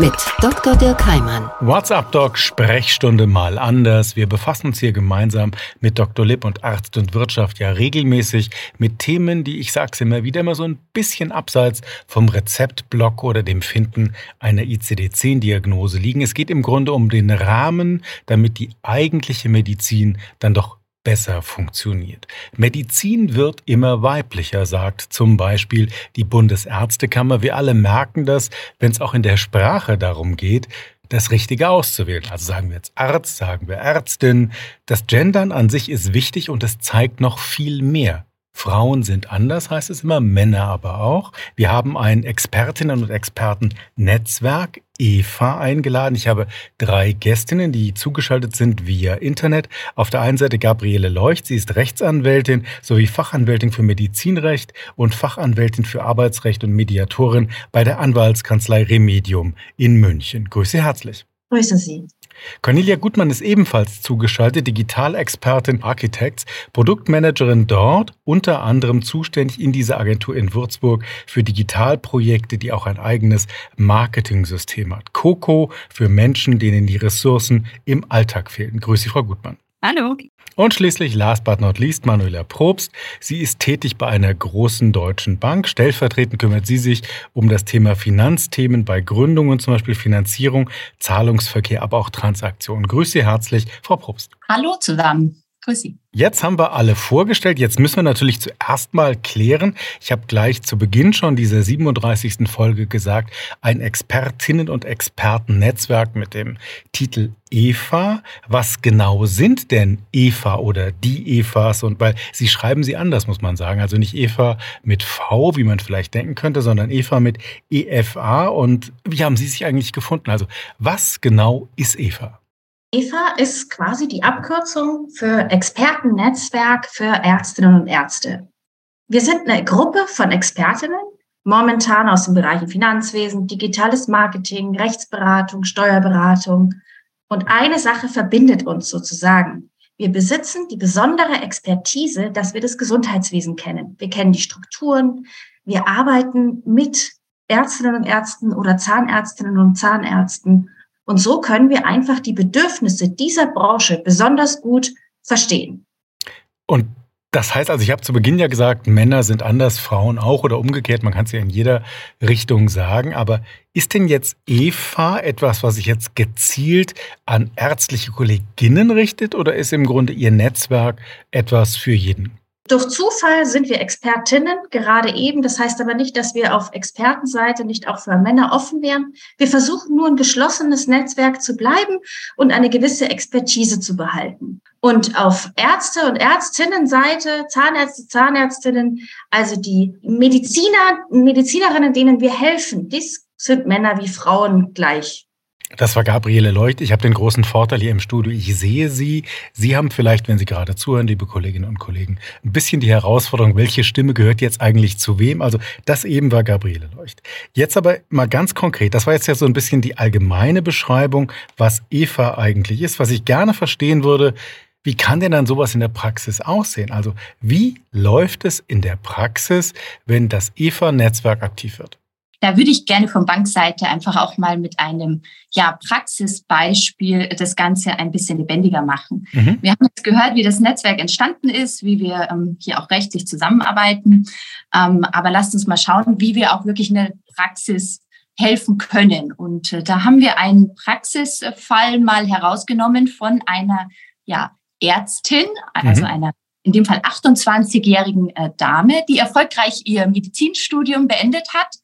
mit Dr. Dirk Heimann. What's up, Doc? Sprechstunde mal anders. Wir befassen uns hier gemeinsam mit Dr. Lipp und Arzt und Wirtschaft ja regelmäßig mit Themen, die, ich sag's immer wieder, immer so ein bisschen abseits vom Rezeptblock oder dem Finden einer ICD-10-Diagnose liegen. Es geht im Grunde um den Rahmen, damit die eigentliche Medizin dann doch besser funktioniert. Medizin wird immer weiblicher, sagt zum Beispiel die Bundesärztekammer. Wir alle merken das, wenn es auch in der Sprache darum geht, das Richtige auszuwählen. Also sagen wir jetzt Arzt, sagen wir Ärztin. Das Gendern an sich ist wichtig und es zeigt noch viel mehr. Frauen sind anders, heißt es immer, Männer aber auch. Wir haben ein Expertinnen- und Experten-Netzwerk, EVA, eingeladen. Ich habe drei Gästinnen, die zugeschaltet sind via Internet. Auf der einen Seite Gabriele Leucht, sie ist Rechtsanwältin sowie Fachanwältin für Medizinrecht und Fachanwältin für Arbeitsrecht und Mediatorin bei der Anwaltskanzlei Remedium in München. Grüße herzlich. Grüße Sie. Cornelia Gutmann ist ebenfalls zugeschaltet, Digitalexpertin Architects, Produktmanagerin dort, unter anderem zuständig in dieser Agentur in Würzburg für Digitalprojekte, die auch ein eigenes Marketing-System hat. Coco für Menschen, denen die Ressourcen im Alltag fehlen. Grüße Frau Gutmann. Hallo. Und schließlich, last but not least, Manuela Probst. Sie ist tätig bei einer großen deutschen Bank. Stellvertretend kümmert sie sich um das Thema Finanzthemen bei Gründungen, zum Beispiel Finanzierung, Zahlungsverkehr, aber auch Transaktionen. Grüße Sie herzlich, Frau Probst. Hallo zusammen. Grüß Sie. Jetzt haben wir alle vorgestellt. Jetzt müssen wir natürlich zuerst mal klären. Ich habe gleich zu Beginn schon dieser 37. Folge gesagt, ein Expertinnen- und Expertennetzwerk mit dem Titel EVA. Was genau sind denn EVA oder die EVAs? Und weil Sie schreiben sie anders, muss man sagen. Also nicht EVA mit V, wie man vielleicht denken könnte, sondern EVA mit EFA. Und wie haben Sie sich eigentlich gefunden? Also was genau ist EVA? EFA ist quasi die Abkürzung für Expertennetzwerk für Ärztinnen und Ärzte. Wir sind eine Gruppe von Expertinnen, momentan aus den Bereichen Finanzwesen, digitales Marketing, Rechtsberatung, Steuerberatung. Und eine Sache verbindet uns sozusagen. Wir besitzen die besondere Expertise, dass wir das Gesundheitswesen kennen. Wir kennen die Strukturen. Wir arbeiten mit Ärztinnen und Ärzten oder Zahnärztinnen und Zahnärzten und so können wir einfach die Bedürfnisse dieser Branche besonders gut verstehen. Und das heißt also, ich habe zu Beginn ja gesagt, Männer sind anders, Frauen auch oder umgekehrt, man kann es ja in jeder Richtung sagen. Aber ist denn jetzt Eva etwas, was sich jetzt gezielt an ärztliche Kolleginnen richtet oder ist im Grunde Ihr Netzwerk etwas für jeden? Durch Zufall sind wir Expertinnen, gerade eben. Das heißt aber nicht, dass wir auf Expertenseite nicht auch für Männer offen wären. Wir versuchen nur ein geschlossenes Netzwerk zu bleiben und eine gewisse Expertise zu behalten. Und auf Ärzte- und Ärztinnenseite, Zahnärzte, Zahnärztinnen, also die Mediziner, Medizinerinnen, denen wir helfen, dies sind Männer wie Frauen gleich. Das war Gabriele Leucht. Ich habe den großen Vorteil hier im Studio. Ich sehe Sie. Sie haben vielleicht, wenn Sie gerade zuhören, liebe Kolleginnen und Kollegen, ein bisschen die Herausforderung, welche Stimme gehört jetzt eigentlich zu wem? Also das eben war Gabriele Leucht. Jetzt aber mal ganz konkret. Das war jetzt ja so ein bisschen die allgemeine Beschreibung, was Eva eigentlich ist. Was ich gerne verstehen würde, wie kann denn dann sowas in der Praxis aussehen? Also wie läuft es in der Praxis, wenn das EVA-Netzwerk aktiv wird? Da würde ich gerne von Bankseite einfach auch mal mit einem ja, Praxisbeispiel das Ganze ein bisschen lebendiger machen. Mhm. Wir haben jetzt gehört, wie das Netzwerk entstanden ist, wie wir ähm, hier auch rechtlich zusammenarbeiten. Ähm, aber lasst uns mal schauen, wie wir auch wirklich eine Praxis helfen können. Und äh, da haben wir einen Praxisfall mal herausgenommen von einer ja, Ärztin, also mhm. einer in dem Fall 28-jährigen äh, Dame, die erfolgreich ihr Medizinstudium beendet hat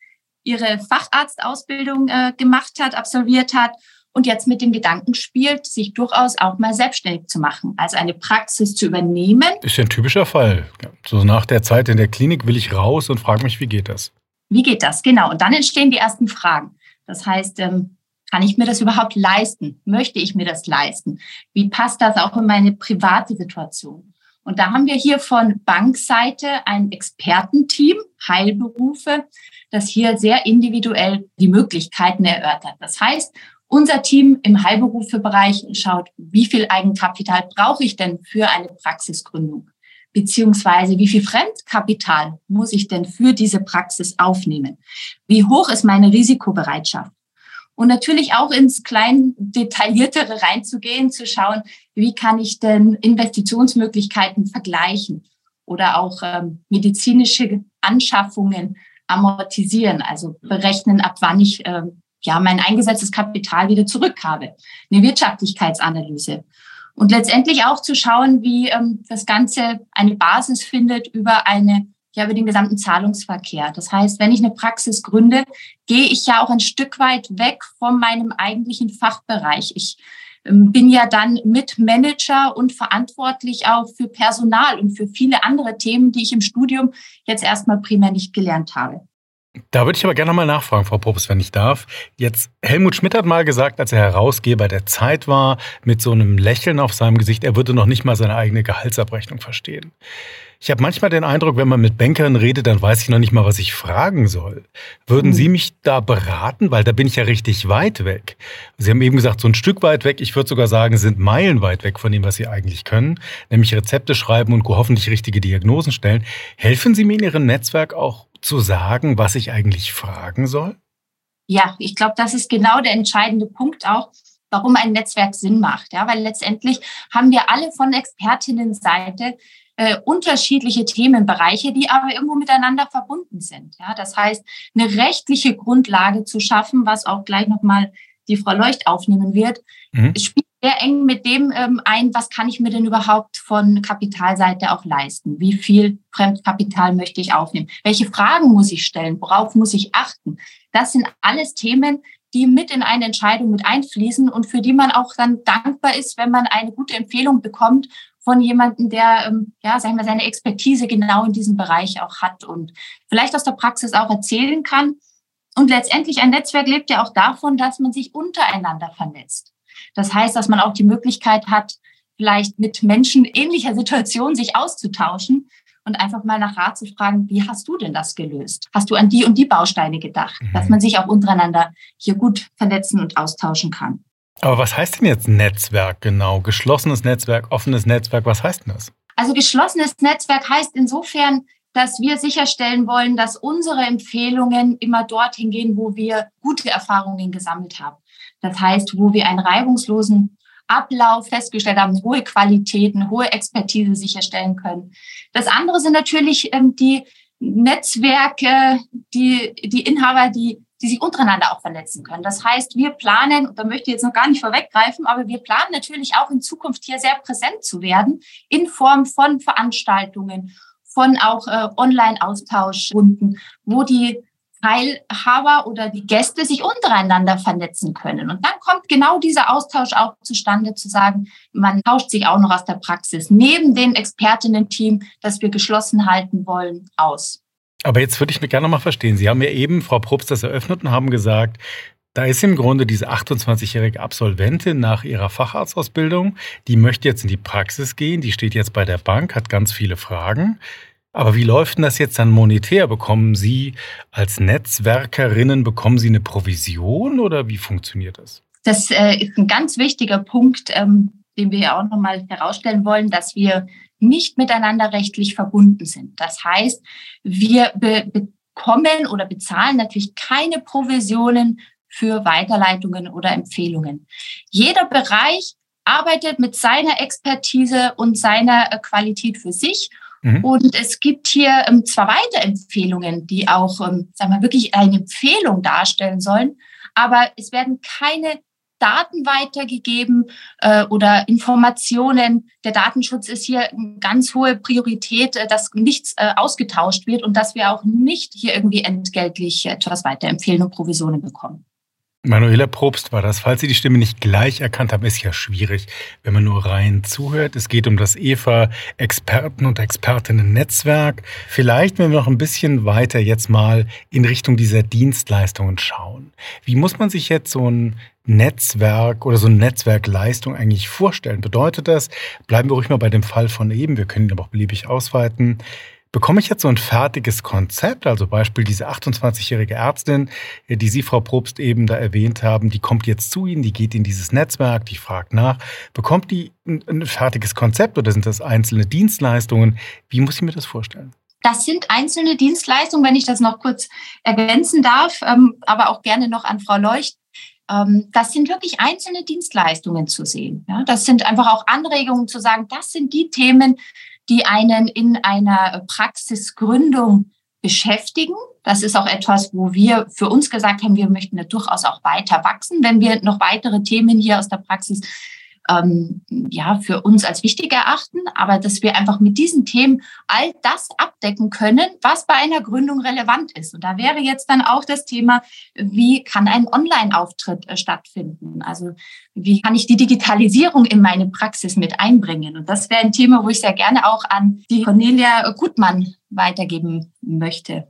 ihre Facharztausbildung äh, gemacht hat, absolviert hat und jetzt mit dem Gedanken spielt, sich durchaus auch mal selbstständig zu machen, also eine Praxis zu übernehmen. Ist ja ein typischer Fall. So nach der Zeit in der Klinik will ich raus und frage mich, wie geht das? Wie geht das? Genau. Und dann entstehen die ersten Fragen. Das heißt, ähm, kann ich mir das überhaupt leisten? Möchte ich mir das leisten? Wie passt das auch in meine private Situation? Und da haben wir hier von Bankseite ein Expertenteam, Heilberufe, das hier sehr individuell die Möglichkeiten erörtert. Das heißt, Unser Team im Heilberufebereich schaut, wie viel Eigenkapital brauche ich denn für eine Praxisgründung? Beziehungsweise wie viel Fremdkapital muss ich denn für diese Praxis aufnehmen? Wie hoch ist meine Risikobereitschaft? Und natürlich auch ins klein detailliertere reinzugehen, zu schauen, wie kann ich denn Investitionsmöglichkeiten vergleichen oder auch ähm, medizinische Anschaffungen amortisieren, also berechnen, ab wann ich äh, ja mein eingesetztes Kapital wieder zurückhabe. Eine Wirtschaftlichkeitsanalyse. Und letztendlich auch zu schauen, wie ähm, das Ganze eine Basis findet über eine ja über den gesamten Zahlungsverkehr. Das heißt, wenn ich eine Praxis gründe, gehe ich ja auch ein Stück weit weg von meinem eigentlichen Fachbereich. Ich ähm, bin ja dann Mitmanager und verantwortlich auch für Personal und für viele andere Themen, die ich im Studium jetzt erstmal primär nicht gelernt habe. Da würde ich aber gerne mal nachfragen, Frau Probst, wenn ich darf. Jetzt, Helmut Schmidt hat mal gesagt, als er Herausgeber der Zeit war, mit so einem Lächeln auf seinem Gesicht, er würde noch nicht mal seine eigene Gehaltsabrechnung verstehen. Ich habe manchmal den Eindruck, wenn man mit Bankern redet, dann weiß ich noch nicht mal, was ich fragen soll. Würden Sie hm. mich da beraten? Weil da bin ich ja richtig weit weg. Sie haben eben gesagt, so ein Stück weit weg. Ich würde sogar sagen, sind meilenweit weg von dem, was Sie eigentlich können. Nämlich Rezepte schreiben und hoffentlich richtige Diagnosen stellen. Helfen Sie mir in Ihrem Netzwerk auch zu sagen, was ich eigentlich fragen soll? Ja, ich glaube, das ist genau der entscheidende Punkt auch, warum ein Netzwerk Sinn macht. Ja, weil letztendlich haben wir alle von Expertinnenseite äh, unterschiedliche Themenbereiche, die aber irgendwo miteinander verbunden sind. Ja, das heißt, eine rechtliche Grundlage zu schaffen, was auch gleich nochmal die Frau Leucht aufnehmen wird, mhm. spielt sehr eng mit dem ähm, ein, was kann ich mir denn überhaupt von Kapitalseite auch leisten? Wie viel Fremdkapital möchte ich aufnehmen? Welche Fragen muss ich stellen? Worauf muss ich achten? Das sind alles Themen, die mit in eine Entscheidung mit einfließen und für die man auch dann dankbar ist, wenn man eine gute Empfehlung bekommt von jemandem, der, ähm, ja, sagen wir, seine Expertise genau in diesem Bereich auch hat und vielleicht aus der Praxis auch erzählen kann. Und letztendlich ein Netzwerk lebt ja auch davon, dass man sich untereinander vernetzt. Das heißt, dass man auch die Möglichkeit hat, vielleicht mit Menschen ähnlicher Situation sich auszutauschen und einfach mal nach Rat zu fragen, wie hast du denn das gelöst? Hast du an die und die Bausteine gedacht? Mhm. Dass man sich auch untereinander hier gut vernetzen und austauschen kann. Aber was heißt denn jetzt Netzwerk genau? Geschlossenes Netzwerk, offenes Netzwerk, was heißt denn das? Also geschlossenes Netzwerk heißt insofern, dass wir sicherstellen wollen, dass unsere Empfehlungen immer dorthin gehen, wo wir gute Erfahrungen gesammelt haben. Das heißt, wo wir einen reibungslosen Ablauf festgestellt haben, hohe Qualitäten, hohe Expertise sicherstellen können. Das andere sind natürlich ähm, die Netzwerke, die, die Inhaber, die die sich untereinander auch verletzen können. Das heißt, wir planen, und da möchte ich jetzt noch gar nicht vorweggreifen, aber wir planen natürlich auch in Zukunft hier sehr präsent zu werden in Form von Veranstaltungen, von auch äh, Online-Austauschrunden, wo die Teilhaber oder die Gäste sich untereinander vernetzen können. Und dann kommt genau dieser Austausch auch zustande, zu sagen, man tauscht sich auch noch aus der Praxis neben dem Expertinnen-Team, das wir geschlossen halten wollen, aus. Aber jetzt würde ich mir gerne noch mal verstehen. Sie haben ja eben, Frau Probst, das eröffnet und haben gesagt, da ist im Grunde diese 28-jährige Absolventin nach ihrer Facharztausbildung, die möchte jetzt in die Praxis gehen, die steht jetzt bei der Bank, hat ganz viele Fragen. Aber wie läuft denn das jetzt dann monetär? Bekommen Sie als Netzwerkerinnen, bekommen Sie eine Provision oder wie funktioniert das? Das äh, ist ein ganz wichtiger Punkt, ähm, den wir ja auch nochmal herausstellen wollen, dass wir nicht miteinander rechtlich verbunden sind. Das heißt, wir be bekommen oder bezahlen natürlich keine Provisionen für Weiterleitungen oder Empfehlungen. Jeder Bereich arbeitet mit seiner Expertise und seiner äh, Qualität für sich. Mhm. Und es gibt hier ähm, zwar Weiterempfehlungen, die auch, ähm, sagen wir, wirklich eine Empfehlung darstellen sollen, aber es werden keine Daten weitergegeben äh, oder Informationen. Der Datenschutz ist hier eine ganz hohe Priorität, äh, dass nichts äh, ausgetauscht wird und dass wir auch nicht hier irgendwie entgeltlich etwas weiterempfehlen und Provisionen bekommen. Manuela Probst war das. Falls Sie die Stimme nicht gleich erkannt haben, ist ja schwierig, wenn man nur rein zuhört. Es geht um das EVA Experten- und Expertinnen-Netzwerk. Vielleicht, wenn wir noch ein bisschen weiter jetzt mal in Richtung dieser Dienstleistungen schauen. Wie muss man sich jetzt so ein Netzwerk oder so eine Netzwerkleistung eigentlich vorstellen? Bedeutet das, bleiben wir ruhig mal bei dem Fall von eben, wir können ihn aber auch beliebig ausweiten, Bekomme ich jetzt so ein fertiges Konzept, also Beispiel diese 28-jährige Ärztin, die Sie, Frau Probst, eben da erwähnt haben, die kommt jetzt zu Ihnen, die geht in dieses Netzwerk, die fragt nach. Bekommt die ein, ein fertiges Konzept oder sind das einzelne Dienstleistungen? Wie muss ich mir das vorstellen? Das sind einzelne Dienstleistungen, wenn ich das noch kurz ergänzen darf, ähm, aber auch gerne noch an Frau Leucht. Ähm, das sind wirklich einzelne Dienstleistungen zu sehen. Das sind einfach auch Anregungen zu sagen, das sind die Themen, die einen in einer Praxisgründung beschäftigen. Das ist auch etwas, wo wir für uns gesagt haben, wir möchten da durchaus auch weiter wachsen, wenn wir noch weitere Themen hier aus der Praxis ähm, ja, für uns als wichtig erachten, aber dass wir einfach mit diesen Themen all das abdecken können, was bei einer Gründung relevant ist. Und da wäre jetzt dann auch das Thema, wie kann ein Online-Auftritt äh, stattfinden? Also wie kann ich die Digitalisierung in meine Praxis mit einbringen? Und das wäre ein Thema, wo ich sehr gerne auch an die Cornelia Gutmann weitergeben möchte.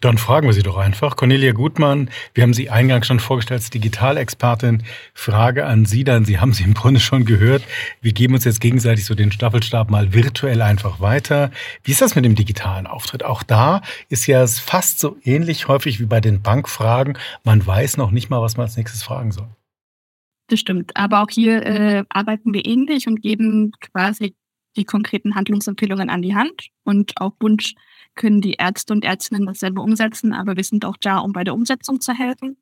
Dann fragen wir Sie doch einfach. Cornelia Gutmann, wir haben Sie eingangs schon vorgestellt als Digitalexpertin. Frage an Sie dann, Sie haben sie im Grunde schon gehört. Wir geben uns jetzt gegenseitig so den Staffelstab mal virtuell einfach weiter. Wie ist das mit dem digitalen Auftritt? Auch da ist ja es fast so ähnlich häufig wie bei den Bankfragen. Man weiß noch nicht mal, was man als nächstes fragen soll. Das stimmt. Aber auch hier äh, arbeiten wir ähnlich und geben quasi die konkreten Handlungsempfehlungen an die Hand und auf Wunsch können die Ärzte und Ärztinnen dasselbe umsetzen, aber wir sind auch da, um bei der Umsetzung zu helfen.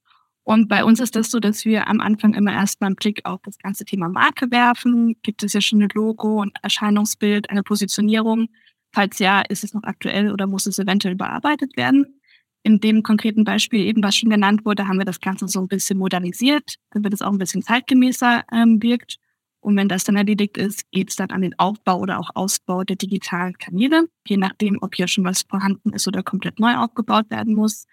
Und bei uns ist das so, dass wir am Anfang immer erstmal einen Blick auf das ganze Thema Marke werfen. Gibt es ja schon ein Logo und Erscheinungsbild, eine Positionierung? Falls ja, ist es noch aktuell oder muss es eventuell überarbeitet werden? In dem konkreten Beispiel eben, was schon genannt wurde, haben wir das Ganze so ein bisschen modernisiert, damit es auch ein bisschen zeitgemäßer ähm, wirkt. Und wenn das dann erledigt ist, geht es dann an den Aufbau oder auch Ausbau der digitalen Kanäle, je nachdem, ob hier schon was vorhanden ist oder komplett neu aufgebaut werden muss.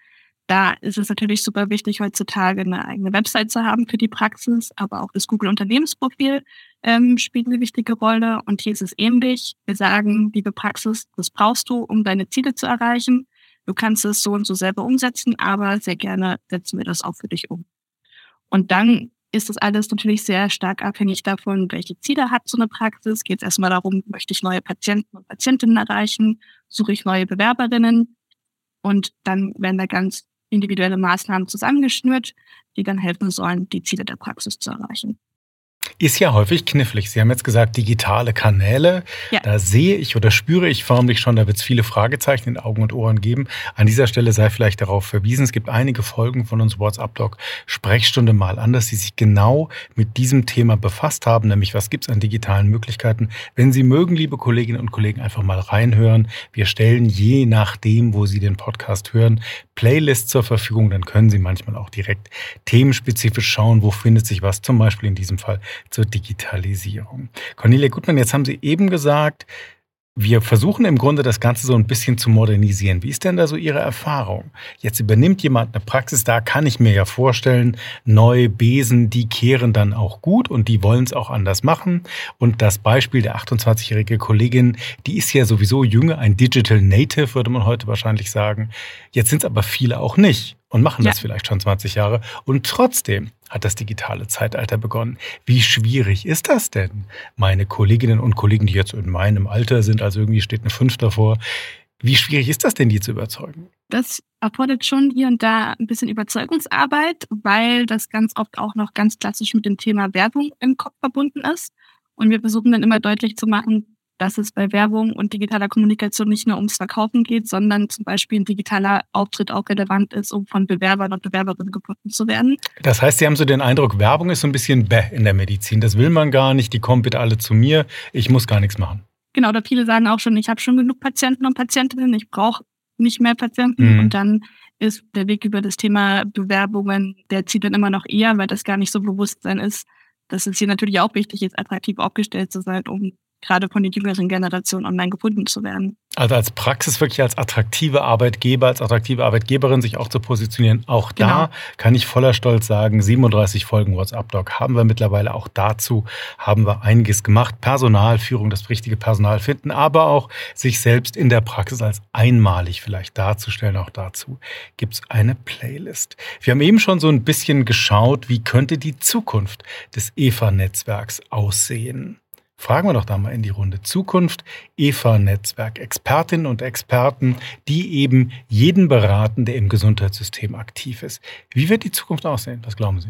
Da ist es natürlich super wichtig, heutzutage eine eigene Website zu haben für die Praxis, aber auch das Google-Unternehmensprofil ähm, spielt eine wichtige Rolle. Und hier ist es ähnlich. Wir sagen, liebe Praxis, das brauchst du, um deine Ziele zu erreichen. Du kannst es so und so selber umsetzen, aber sehr gerne setzen wir das auch für dich um. Und dann ist das alles natürlich sehr stark abhängig davon, welche Ziele hat so eine Praxis. Geht es erstmal darum, möchte ich neue Patienten und Patientinnen erreichen, suche ich neue Bewerberinnen und dann werden da ganz individuelle Maßnahmen zusammengeschnürt, die dann helfen sollen, die Ziele der Praxis zu erreichen. Ist ja häufig knifflig. Sie haben jetzt gesagt, digitale Kanäle. Ja. Da sehe ich oder spüre ich förmlich schon, da wird es viele Fragezeichen in Augen und Ohren geben. An dieser Stelle sei vielleicht darauf verwiesen, es gibt einige Folgen von uns WhatsApp-Doc Sprechstunde mal anders, die sich genau mit diesem Thema befasst haben, nämlich was gibt es an digitalen Möglichkeiten. Wenn Sie mögen, liebe Kolleginnen und Kollegen, einfach mal reinhören. Wir stellen je nachdem, wo Sie den Podcast hören, Playlists zur Verfügung. Dann können Sie manchmal auch direkt themenspezifisch schauen, wo findet sich was, zum Beispiel in diesem Fall zur Digitalisierung. Cornelia Gutmann, jetzt haben Sie eben gesagt, wir versuchen im Grunde das Ganze so ein bisschen zu modernisieren. Wie ist denn da so Ihre Erfahrung? Jetzt übernimmt jemand eine Praxis, da kann ich mir ja vorstellen, neue Besen, die kehren dann auch gut und die wollen es auch anders machen. Und das Beispiel der 28-jährige Kollegin, die ist ja sowieso jünger, ein Digital Native, würde man heute wahrscheinlich sagen. Jetzt sind es aber viele auch nicht und machen ja. das vielleicht schon 20 Jahre. Und trotzdem hat das digitale Zeitalter begonnen. Wie schwierig ist das denn? Meine Kolleginnen und Kollegen, die jetzt in meinem Alter sind, also irgendwie steht eine Fünf davor, wie schwierig ist das denn, die zu überzeugen? Das erfordert schon hier und da ein bisschen Überzeugungsarbeit, weil das ganz oft auch noch ganz klassisch mit dem Thema Werbung im Kopf verbunden ist. Und wir versuchen dann immer deutlich zu machen, dass es bei Werbung und digitaler Kommunikation nicht nur ums Verkaufen geht, sondern zum Beispiel ein digitaler Auftritt auch relevant ist, um von Bewerbern und Bewerberinnen gefunden zu werden. Das heißt, Sie haben so den Eindruck, Werbung ist so ein bisschen bäh in der Medizin. Das will man gar nicht, die kommen bitte alle zu mir, ich muss gar nichts machen. Genau, da viele sagen auch schon, ich habe schon genug Patienten und Patientinnen, ich brauche nicht mehr Patienten. Mhm. Und dann ist der Weg über das Thema Bewerbungen, der zieht dann immer noch eher, weil das gar nicht so Bewusstsein ist, dass es hier natürlich auch wichtig ist, attraktiv aufgestellt zu sein, um gerade von den jüngeren Generationen online gefunden zu werden. Also als Praxis wirklich als attraktive Arbeitgeber, als attraktive Arbeitgeberin sich auch zu positionieren. Auch genau. da kann ich voller Stolz sagen, 37 Folgen WhatsApp-Doc haben wir mittlerweile. Auch dazu haben wir einiges gemacht. Personalführung, das richtige Personal finden, aber auch sich selbst in der Praxis als einmalig vielleicht darzustellen. Auch dazu gibt es eine Playlist. Wir haben eben schon so ein bisschen geschaut, wie könnte die Zukunft des EVA-Netzwerks aussehen. Fragen wir doch da mal in die Runde. Zukunft, EVA-Netzwerk, Expertinnen und Experten, die eben jeden beraten, der im Gesundheitssystem aktiv ist. Wie wird die Zukunft aussehen? Was glauben Sie?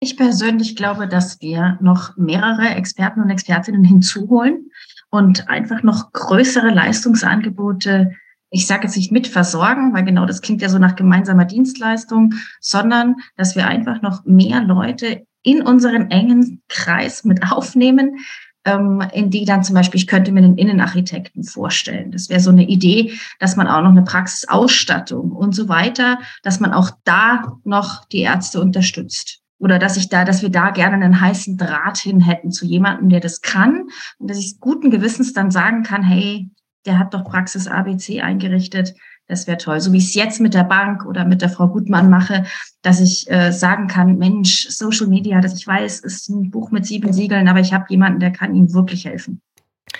Ich persönlich glaube, dass wir noch mehrere Experten und Expertinnen hinzuholen und einfach noch größere Leistungsangebote, ich sage jetzt nicht mit versorgen, weil genau das klingt ja so nach gemeinsamer Dienstleistung, sondern dass wir einfach noch mehr Leute in unseren engen Kreis mit aufnehmen, ähm, in die dann zum Beispiel, ich könnte mir einen Innenarchitekten vorstellen. Das wäre so eine Idee, dass man auch noch eine Praxisausstattung und so weiter, dass man auch da noch die Ärzte unterstützt oder dass ich da, dass wir da gerne einen heißen Draht hin hätten zu jemandem, der das kann und dass ich guten Gewissens dann sagen kann, hey, der hat doch Praxis ABC eingerichtet. Das wäre toll. So wie ich es jetzt mit der Bank oder mit der Frau Gutmann mache, dass ich äh, sagen kann, Mensch, Social Media, dass ich weiß, ist ein Buch mit sieben Siegeln, aber ich habe jemanden, der kann Ihnen wirklich helfen.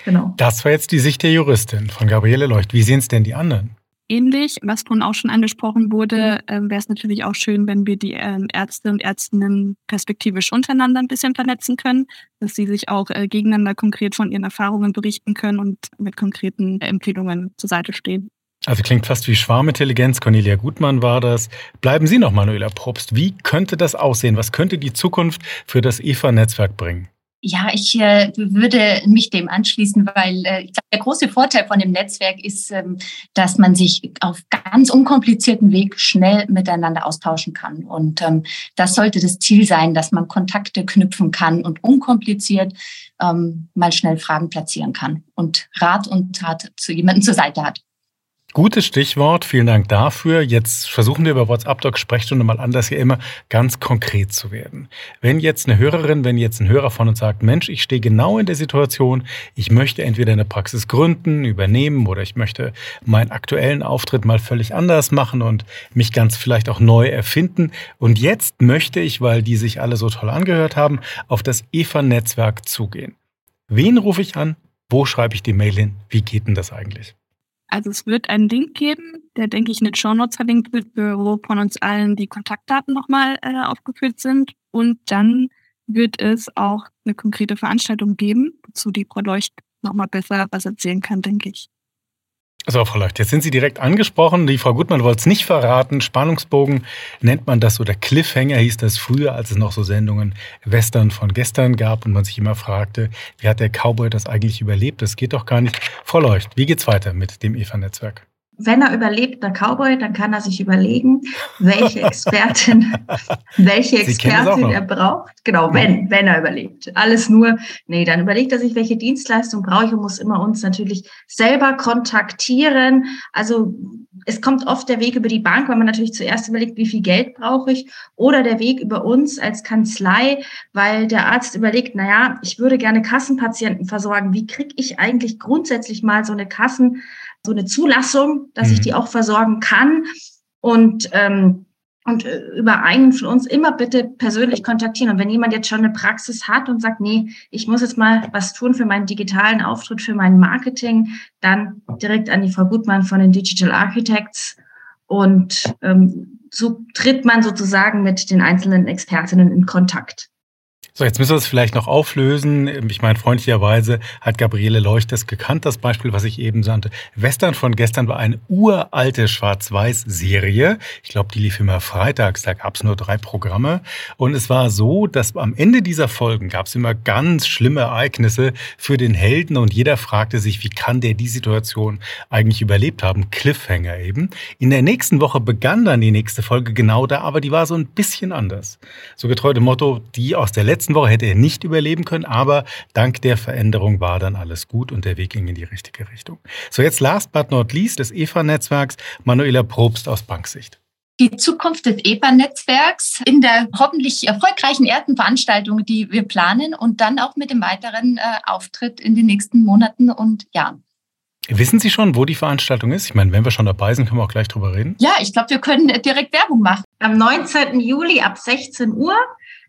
Genau. Das war jetzt die Sicht der Juristin von Gabriele Leucht. Wie sehen es denn die anderen? ähnlich. Was vorhin auch schon angesprochen wurde, äh, wäre es natürlich auch schön, wenn wir die äh, Ärzte und Ärztinnen perspektivisch untereinander ein bisschen vernetzen können, dass sie sich auch äh, gegeneinander konkret von ihren Erfahrungen berichten können und mit konkreten Empfehlungen zur Seite stehen. Also klingt fast wie Schwarmintelligenz. Cornelia Gutmann war das. Bleiben Sie noch, Manuela Probst. Wie könnte das aussehen? Was könnte die Zukunft für das EFA-Netzwerk bringen? Ja, ich äh, würde mich dem anschließen, weil äh, ich glaube, der große Vorteil von dem Netzwerk ist, ähm, dass man sich auf ganz unkomplizierten Weg schnell miteinander austauschen kann. Und ähm, das sollte das Ziel sein, dass man Kontakte knüpfen kann und unkompliziert ähm, mal schnell Fragen platzieren kann und Rat und Tat zu jemandem zur Seite hat. Gutes Stichwort, vielen Dank dafür. Jetzt versuchen wir über WhatsApp Doc Sprechstunde mal anders hier immer ganz konkret zu werden. Wenn jetzt eine Hörerin, wenn jetzt ein Hörer von uns sagt, Mensch, ich stehe genau in der Situation, ich möchte entweder eine Praxis gründen, übernehmen oder ich möchte meinen aktuellen Auftritt mal völlig anders machen und mich ganz vielleicht auch neu erfinden. Und jetzt möchte ich, weil die sich alle so toll angehört haben, auf das EVA-Netzwerk zugehen. Wen rufe ich an? Wo schreibe ich die Mail hin? Wie geht denn das eigentlich? Also es wird einen Link geben, der, denke ich, in den Show Notes verlinkt wird, wo von uns allen die Kontaktdaten nochmal äh, aufgeführt sind. Und dann wird es auch eine konkrete Veranstaltung geben, wozu die Frau Leucht nochmal besser was erzählen kann, denke ich. So, Frau Leucht, jetzt sind Sie direkt angesprochen. Die Frau Gutmann wollte es nicht verraten. Spannungsbogen nennt man das oder Cliffhanger hieß das früher, als es noch so Sendungen Western von gestern gab und man sich immer fragte, wie hat der Cowboy das eigentlich überlebt? Das geht doch gar nicht. Frau Leucht, wie geht's weiter mit dem EVA-Netzwerk? Wenn er überlebt, der Cowboy, dann kann er sich überlegen, welche Expertin, welche Expertin er braucht. Genau, wenn, wenn er überlebt. Alles nur, nee, dann überlegt er sich, welche Dienstleistung brauche ich und muss immer uns natürlich selber kontaktieren. Also es kommt oft der Weg über die Bank, weil man natürlich zuerst überlegt, wie viel Geld brauche ich, oder der Weg über uns als Kanzlei, weil der Arzt überlegt, na ja, ich würde gerne Kassenpatienten versorgen. Wie kriege ich eigentlich grundsätzlich mal so eine Kassen so eine Zulassung, dass mhm. ich die auch versorgen kann. Und, ähm, und äh, über einen von uns immer bitte persönlich kontaktieren. Und wenn jemand jetzt schon eine Praxis hat und sagt, nee, ich muss jetzt mal was tun für meinen digitalen Auftritt, für mein Marketing, dann direkt an die Frau Gutmann von den Digital Architects. Und ähm, so tritt man sozusagen mit den einzelnen Expertinnen in Kontakt. So, jetzt müssen wir es vielleicht noch auflösen. Ich meine, freundlicherweise hat Gabriele Leucht das gekannt, das Beispiel, was ich eben sagte. Western von gestern war eine uralte Schwarz-Weiß-Serie. Ich glaube, die lief immer freitags, da gab es nur drei Programme. Und es war so, dass am Ende dieser Folgen gab es immer ganz schlimme Ereignisse für den Helden und jeder fragte sich, wie kann der die Situation eigentlich überlebt haben? Cliffhanger eben. In der nächsten Woche begann dann die nächste Folge genau da, aber die war so ein bisschen anders. So getreu dem Motto, die aus der letzten letzten Woche hätte er nicht überleben können, aber dank der Veränderung war dann alles gut und der Weg ging in die richtige Richtung. So, jetzt last but not least des EFA-Netzwerks, Manuela Probst aus Banksicht die Zukunft des EPA-Netzwerks in der hoffentlich erfolgreichen ersten Veranstaltung, die wir planen und dann auch mit dem weiteren äh, Auftritt in den nächsten Monaten und Jahren. Wissen Sie schon, wo die Veranstaltung ist? Ich meine, wenn wir schon dabei sind, können wir auch gleich drüber reden. Ja, ich glaube, wir können direkt Werbung machen. Am 19. Juli ab 16 Uhr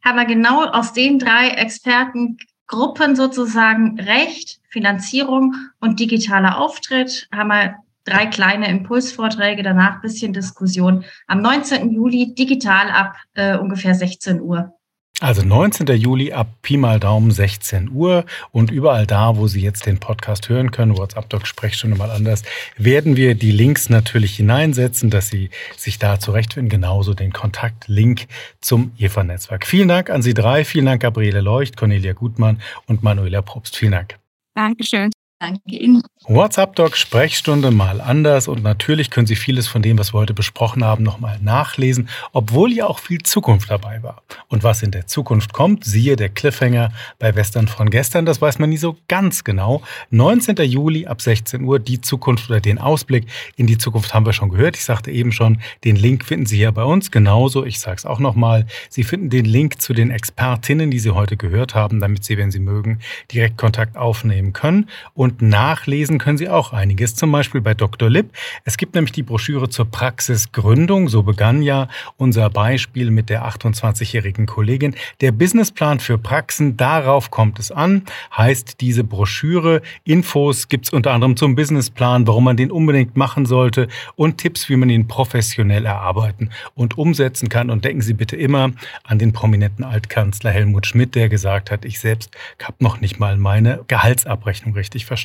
haben wir genau aus den drei Expertengruppen sozusagen Recht, Finanzierung und digitaler Auftritt, haben wir drei kleine Impulsvorträge, danach bisschen Diskussion. Am 19. Juli digital ab äh, ungefähr 16 Uhr. Also 19. Juli ab Pi mal Daumen 16 Uhr und überall da, wo Sie jetzt den Podcast hören können, WhatsApp Doc Sprechstunde mal anders, werden wir die Links natürlich hineinsetzen, dass Sie sich da zurechtfinden. Genauso den Kontaktlink zum EVA-Netzwerk. Vielen Dank an Sie drei. Vielen Dank Gabriele Leucht, Cornelia Gutmann und Manuela Probst. Vielen Dank. Dankeschön. Danke Ihnen. WhatsApp Doc Sprechstunde mal anders und natürlich können Sie vieles von dem, was wir heute besprochen haben, nochmal nachlesen, obwohl ja auch viel Zukunft dabei war. Und was in der Zukunft kommt, siehe der Cliffhanger bei Western von gestern, das weiß man nie so ganz genau. 19. Juli ab 16 Uhr die Zukunft oder den Ausblick in die Zukunft haben wir schon gehört. Ich sagte eben schon, den Link finden Sie hier bei uns. Genauso, ich sage es auch nochmal, Sie finden den Link zu den Expertinnen, die Sie heute gehört haben, damit Sie, wenn Sie mögen, direkt Kontakt aufnehmen können und nachlesen lesen können Sie auch einiges, zum Beispiel bei Dr. Lipp. Es gibt nämlich die Broschüre zur Praxisgründung. So begann ja unser Beispiel mit der 28-jährigen Kollegin. Der Businessplan für Praxen, darauf kommt es an, heißt diese Broschüre. Infos gibt es unter anderem zum Businessplan, warum man den unbedingt machen sollte und Tipps, wie man ihn professionell erarbeiten und umsetzen kann. Und denken Sie bitte immer an den prominenten Altkanzler Helmut Schmidt, der gesagt hat, ich selbst habe noch nicht mal meine Gehaltsabrechnung richtig verstanden.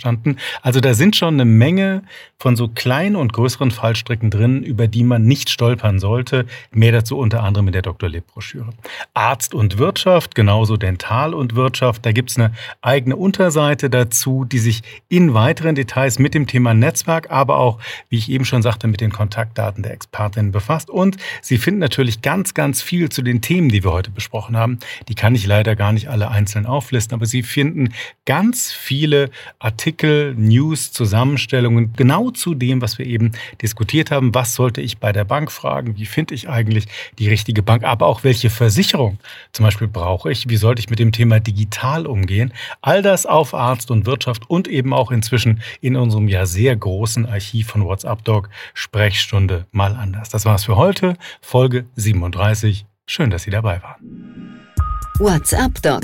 Also also da sind schon eine Menge von so kleinen und größeren Fallstricken drin, über die man nicht stolpern sollte. Mehr dazu unter anderem in der Dr. Leb Broschüre. Arzt und Wirtschaft, genauso Dental und Wirtschaft. Da gibt's eine eigene Unterseite dazu, die sich in weiteren Details mit dem Thema Netzwerk, aber auch, wie ich eben schon sagte, mit den Kontaktdaten der Expertinnen befasst. Und Sie finden natürlich ganz, ganz viel zu den Themen, die wir heute besprochen haben. Die kann ich leider gar nicht alle einzeln auflisten, aber Sie finden ganz viele Artikel, News, News, Zusammenstellungen genau zu dem, was wir eben diskutiert haben. Was sollte ich bei der Bank fragen? Wie finde ich eigentlich die richtige Bank? Aber auch welche Versicherung zum Beispiel brauche ich? Wie sollte ich mit dem Thema digital umgehen? All das auf Arzt und Wirtschaft und eben auch inzwischen in unserem ja sehr großen Archiv von WhatsApp Doc Sprechstunde mal anders. Das war's für heute. Folge 37. Schön, dass Sie dabei waren. WhatsApp Doc.